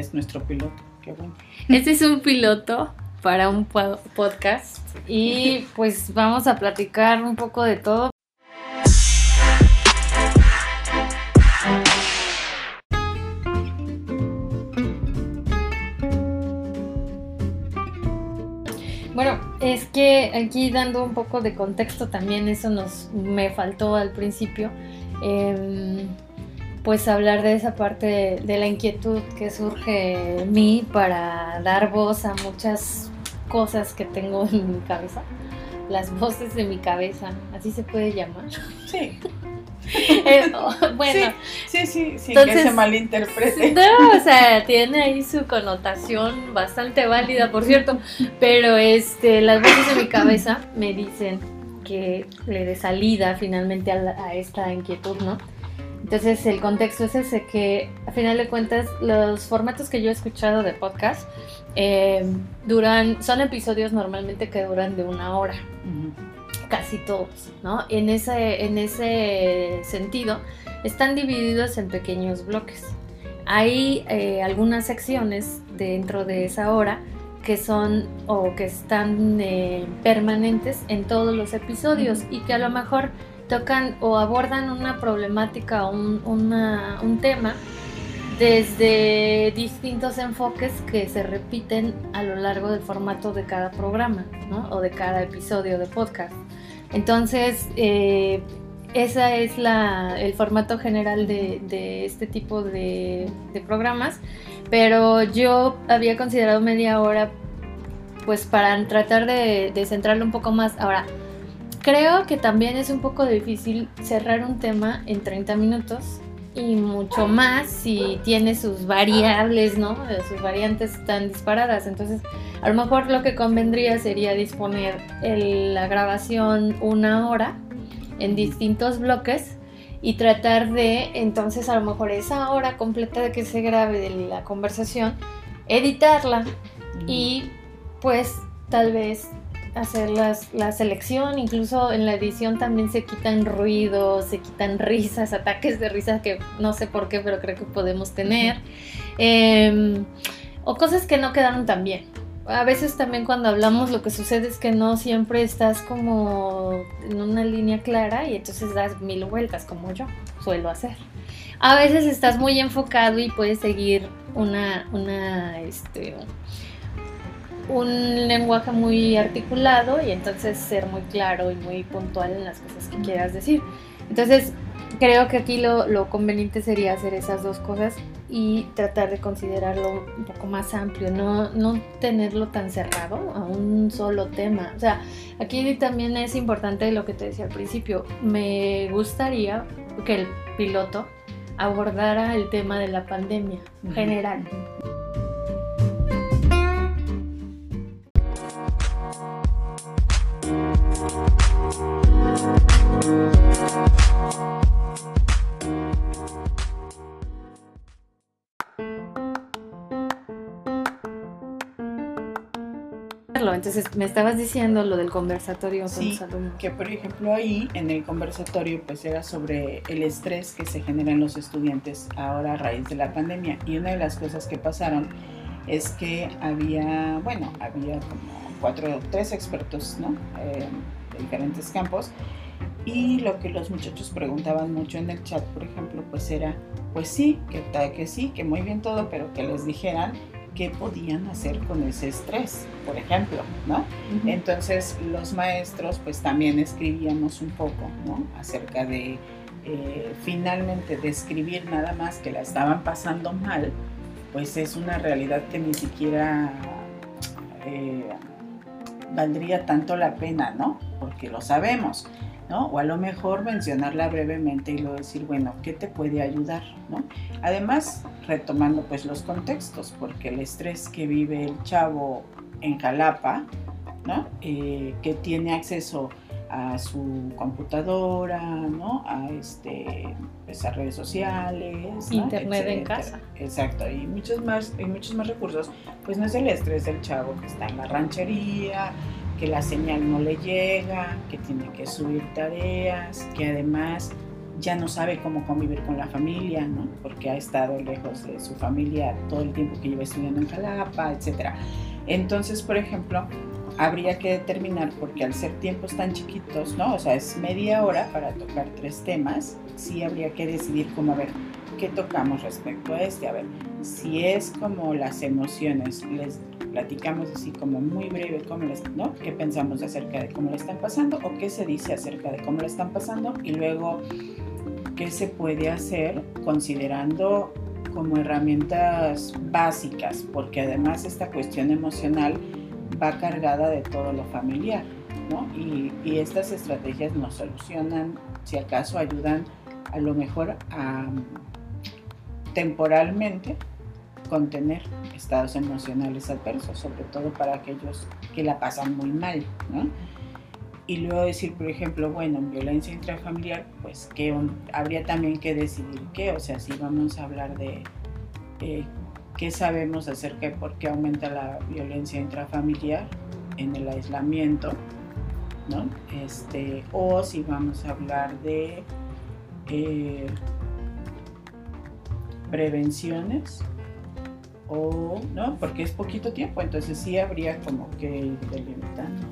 Es nuestro piloto, qué bueno. Este es un piloto para un podcast y pues vamos a platicar un poco de todo. Bueno, es que aquí dando un poco de contexto también, eso nos me faltó al principio. Em, pues hablar de esa parte de, la inquietud que surge en mí para dar voz a muchas cosas que tengo en mi cabeza, las voces de mi cabeza, así se puede llamar. Sí. Eh, oh, bueno, sí, sí, sí, que se malinterprete. No, o sea, tiene ahí su connotación bastante válida, por cierto, pero este, las voces de mi cabeza me dicen que le dé salida finalmente a, a esta inquietud, ¿no? Entonces el contexto es ese, que a final de cuentas los formatos que yo he escuchado de podcast eh, duran, son episodios normalmente que duran de una hora, casi todos, ¿no? En ese, en ese sentido están divididos en pequeños bloques. Hay eh, algunas secciones dentro de esa hora que son o que están eh, permanentes en todos los episodios y que a lo mejor tocan o abordan una problemática o un, tema desde distintos enfoques que se repiten a lo largo del formato de cada programa ¿no? o de cada episodio de podcast. Entonces, eh, ese es la, el formato general de, este tipo de, programas, pero yo había considerado media hora pues para tratar de, de centrarlo un poco más. Ahora, Creo que también es un poco difícil cerrar un tema en 30 minutos y mucho más si tiene sus variables, ¿no? Sus variantes tan disparadas. Entonces, a lo mejor lo que convendría sería disponer la grabación una hora en distintos bloques y tratar de, entonces, a lo mejor esa hora completa de que se grabe de la conversación, editarla y pues tal vez hacer las, la selección, incluso en la edición también se quitan ruidos, se quitan risas, ataques de risa que no sé por qué, pero creo que podemos tener, em, o cosas que no quedaron tan bien. A veces también cuando hablamos lo que sucede es que no siempre estás como en una línea clara y entonces das mil vueltas como yo suelo hacer. A veces estás muy enfocado y puedes seguir una, una, este, un lenguaje muy articulado y entonces ser muy claro y muy puntual en las cosas que quieras decir. Entonces, creo que aquí lo, conveniente sería hacer esas dos cosas y tratar de considerarlo un poco más amplio, no, no tenerlo tan cerrado a un solo tema. O sea, aquí también es importante lo que te decía al principio. Me gustaría que el piloto abordara el tema de la pandemia general. Me estabas diciendo lo del conversatorio sí, Que por ejemplo ahí en el conversatorio pues era sobre el estrés que se genera en los estudiantes ahora a raíz de la pandemia. Y una de las cosas que pasaron es que había, bueno, había como cuatro, tres expertos, ¿no? Eh, de diferentes campos. Y lo que los muchachos preguntaban mucho en el chat, por ejemplo, pues era, pues sí, que, que sí, que muy bien todo, pero que les dijeran qué podían hacer con ese estrés, por ejemplo, ¿no? Entonces los maestros pues también escribíamos un poco, ¿no? Acerca de eh, finalmente describir nada más que la estaban pasando mal, pues es una realidad que ni siquiera eh, valdría tanto la pena, ¿no? Porque lo sabemos. O a lo mejor mencionarla brevemente y luego decir, bueno, ¿qué te puede ayudar? ¿no? Además, retomando pues los contextos, porque el estrés que vive el chavo en Jalapa, ¿no? Eh, que tiene acceso a su computadora, ¿no? A este, pues, redes sociales, internet en casa. Exacto, y muchos más, y muchos más recursos, pues no es el estrés del chavo que está en la ranchería, que la señal no le llega, que tiene que subir tareas, que además ya no sabe cómo convivir con la familia, ¿no? Porque ha estado lejos de su familia todo el tiempo que lleva estudiando en Jalapa, etc. Entonces, por ejemplo, habría que determinar, porque al ser tiempos tan chiquitos, ¿no? O sea, es media hora para tocar tres temas, sí habría que decidir cómo, a ver, ¿qué tocamos respecto a este? A ver, si es como las emociones, les platicamos así como muy breve cómo les, ¿no? qué pensamos acerca de cómo le están pasando o qué se dice acerca de cómo le están pasando y luego qué se puede hacer considerando como herramientas básicas, porque además esta cuestión emocional va cargada de todo lo familiar, ¿no? Y, y estas estrategias nos solucionan, si acaso ayudan a lo mejor a temporalmente contener estados emocionales adversos, sobre todo para aquellos que la pasan muy mal, ¿no? Y luego decir, por ejemplo, bueno, en violencia intrafamiliar, pues que habría también que decidir qué, o sea, si vamos a hablar de eh, qué sabemos acerca de por qué aumenta la violencia intrafamiliar en el aislamiento, ¿no? Este, o si vamos a hablar de eh, prevenciones o no, porque es poquito tiempo, entonces sí habría como que ir delimitando.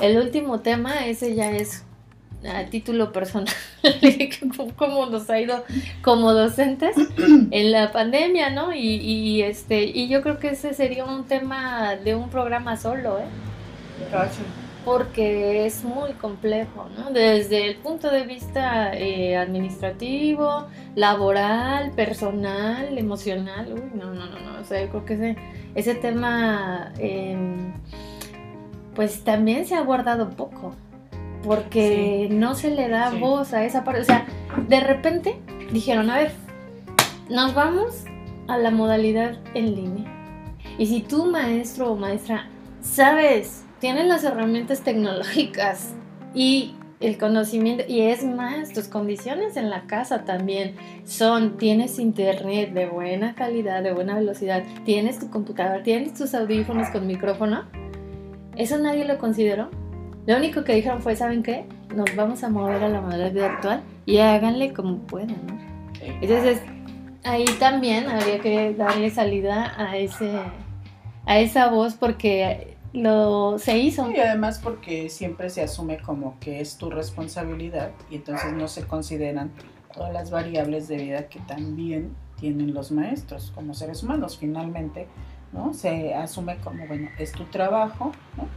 El último tema, ese ya es a título personal, cómo nos ha ido como docentes en la pandemia, ¿no? Y, este, y yo creo que ese sería un tema de un programa solo, ¿eh? Porque es muy complejo, ¿no? Desde el punto de vista eh, administrativo, laboral, personal, emocional, uy, no, no, no, no, o sea, yo creo que ese, ese tema, em, pues también se ha guardado poco porque no se le da voz a esa parte. O sea, de repente dijeron, a ver, nos vamos a la modalidad en línea. Y si tú, maestro o maestra, sabes, tienes las herramientas tecnológicas y el conocimiento, y es más, tus condiciones en la casa también son, tienes internet de buena calidad, de buena velocidad, tienes tu computadora, tienes tus audífonos con micrófono, eso nadie lo consideró. Lo único que dijeron fue, ¿saben qué? Nos vamos a mover a la modalidad actual y háganle como puedan, ¿no? Entonces, ahí también habría que darle salida a ese a esa voz porque lo se hizo. Y además porque siempre se asume como que es tu responsabilidad y entonces no se consideran todas las variables de vida que también tienen los maestros como seres humanos. Finalmente, ¿no? Se asume como, bueno, es tu trabajo, ¿no?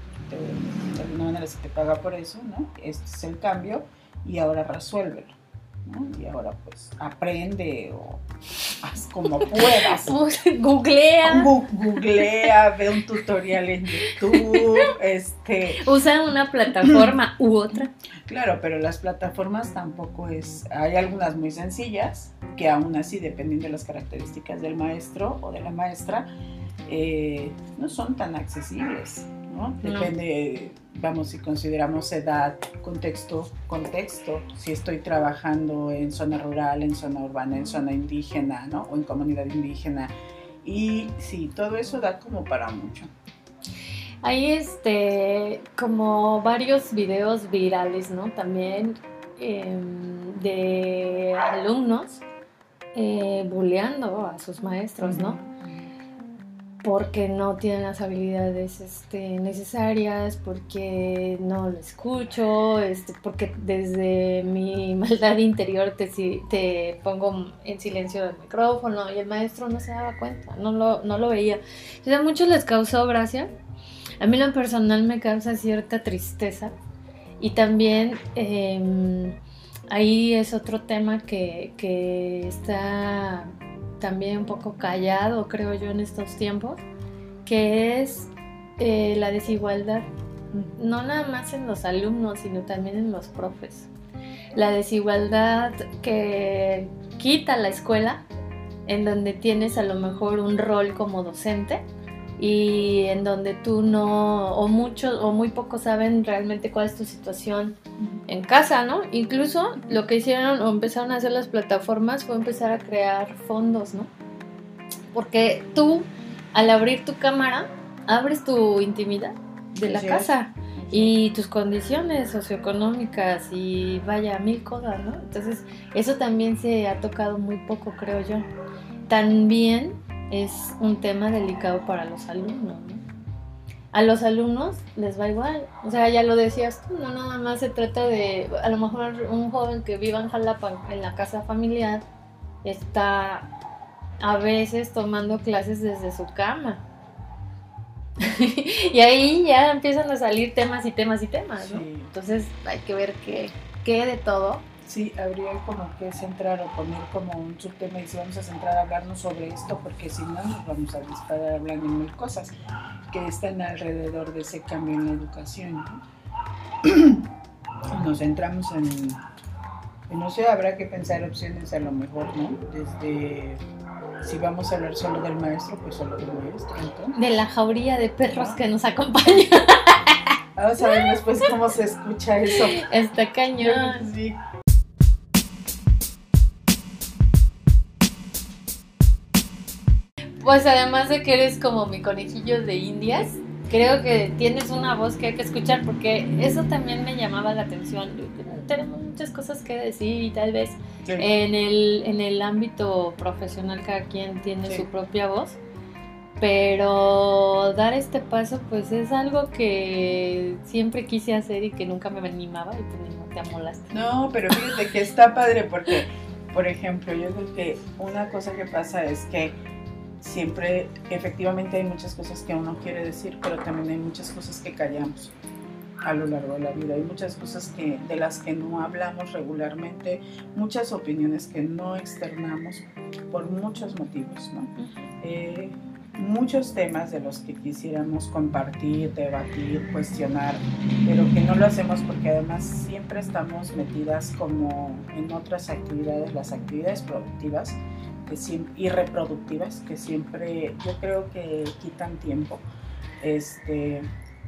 De alguna manera se te paga por eso, ¿no? Este es el cambio y ahora resuélvelo, ¿no? Y ahora pues aprende o haz como puedas. googlea. googlea, ve un tutorial en YouTube, este... Usa una plataforma u otra. Claro, pero las plataformas tampoco es... Hay algunas muy sencillas que aún así, dependiendo de las características del maestro o de la maestra, eh, no son tan accesibles. Depende, vamos, si consideramos edad, contexto, contexto, si estoy trabajando en zona rural, en zona urbana, en zona indígena, ¿no? O en comunidad indígena. Y sí, todo eso da como para mucho. Hay este, como varios videos virales, ¿no? También em, de alumnos eh, bulleando a sus maestros, ¿no? Porque no tienen las habilidades este, necesarias, porque no lo escucho, este, porque desde mi maldad interior te, pongo en silencio el micrófono y el maestro no se daba cuenta, no lo, no lo veía. a muchos les causó gracia, a mí lo personal me causa cierta tristeza y también em, ahí es otro tema que está también un poco callado, creo yo, en estos tiempos, que es eh, la desigualdad, no nada más en los alumnos, sino también en los profes. La desigualdad que quita la escuela, en donde tienes a lo mejor un rol como docente y en donde tú no, o muchos o muy pocos saben realmente cuál es tu situación en casa, ¿no? Incluso lo que hicieron o empezaron a hacer las plataformas fue empezar a crear fondos, ¿no? Porque tú, al abrir tu cámara, abres tu intimidad de la casa y tus condiciones socioeconómicas y vaya, mil cosas, ¿no? Entonces, eso también se ha tocado muy poco, creo yo. También es un tema delicado para los alumnos, ¿no? A los alumnos les va igual, o sea, ya lo decías tú, no nada más se trata de, a lo mejor un joven que viva en Jalapa, en la casa familiar, está a veces tomando clases desde su cama, y ahí ya empiezan a salir temas y temas y temas, ¿no? Entonces hay que ver qué, qué de todo. Sí, habría como que centrar o poner como un subtema y si vamos a centrar a hablarnos sobre esto, porque si no nos vamos a disparar hablando de mil cosas que están alrededor de ese cambio en la educación. Nos centramos en, no sé, habrá que pensar opciones a lo mejor, ¿no? Desde si vamos a hablar solo del maestro, pues solo del maestro. De la jauría de perros que nos acompaña. Vamos a ver después cómo se escucha eso. Está cañón. Sí. Pues además de que eres como mi conejillo de indias, creo que tienes una voz que hay que escuchar porque eso también me llamaba la atención. Tenemos muchas cosas que decir y tal vez en, el, en el ámbito profesional cada quien tiene su propia voz, pero dar este paso pues es algo que siempre quise hacer y que nunca me animaba y te, te amolaste. No, pero fíjate que está padre porque, por ejemplo, yo creo que una cosa que pasa es que siempre, efectivamente hay muchas cosas que uno quiere decir, pero también hay muchas cosas que callamos a lo largo de la vida. Hay muchas cosas que, de las que no hablamos regularmente, muchas opiniones que no externamos por muchos motivos, ¿no? Eh, muchos temas de los que quisiéramos compartir, debatir, cuestionar, pero que no lo hacemos porque además siempre estamos metidas como en otras actividades, las actividades productivas y reproductivas que siempre yo creo que quitan tiempo, este,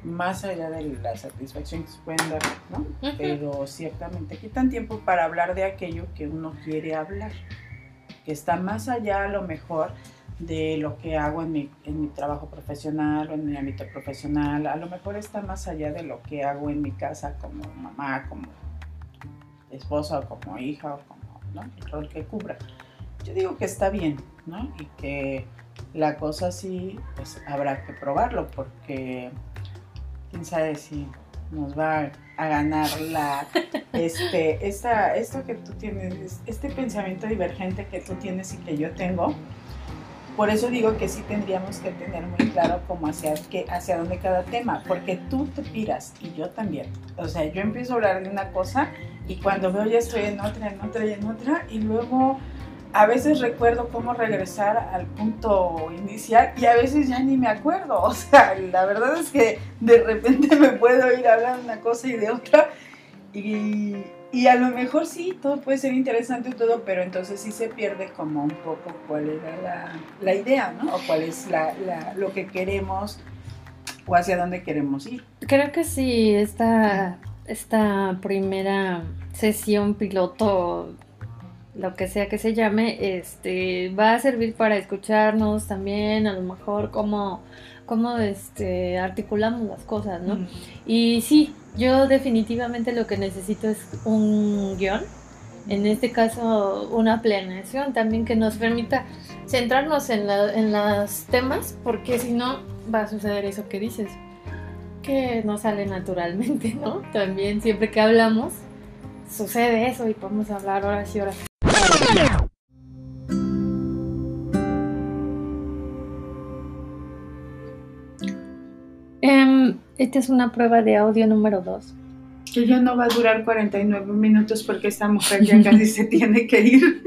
más allá de la satisfacción que se pueden dar, ¿no? Pero ciertamente quitan tiempo para hablar de aquello que uno quiere hablar, que está más allá a lo mejor de lo que hago en mi, en mi trabajo profesional o en mi ámbito profesional, a lo mejor está más allá de lo que hago en mi casa como mamá, como esposa o como hija o como ¿no? el rol que cubra yo digo que está bien, ¿no? Y que la cosa sí, pues habrá que probarlo porque quién sabe si nos va a ganar la este esta esto que tú tienes este pensamiento divergente que tú tienes y que yo tengo por eso digo que sí tendríamos que tener muy claro cómo hacia qué hacia dónde cada tema porque tú te piras y yo también o sea yo empiezo a hablar de una cosa y cuando veo ya estoy en otra en otra y en otra y luego a veces recuerdo cómo regresar al punto inicial y a veces ya ni me acuerdo. O sea, la verdad es que de repente me puedo ir a hablar de una cosa y de otra. Y, y, a lo mejor sí, todo puede ser interesante y todo, pero entonces sí se pierde como un poco cuál era la, la idea, ¿no? O cuál es la, la, lo que queremos o hacia dónde queremos ir. Creo que sí, esta, esta primera sesión piloto lo que sea que se llame, este, va a servir para escucharnos también, a lo mejor cómo, cómo este, articulamos las cosas, ¿no? Y sí, yo definitivamente lo que necesito es un guion, en este caso una planeación también que nos permita centrarnos en, la, en los temas, porque si no va a suceder eso que dices, que no sale naturalmente, ¿no? También siempre que hablamos sucede eso y podemos hablar horas y horas. Em, esta es una prueba de audio número 2. Que ya no va a durar 49 minutos porque esta mujer ya casi se tiene que ir.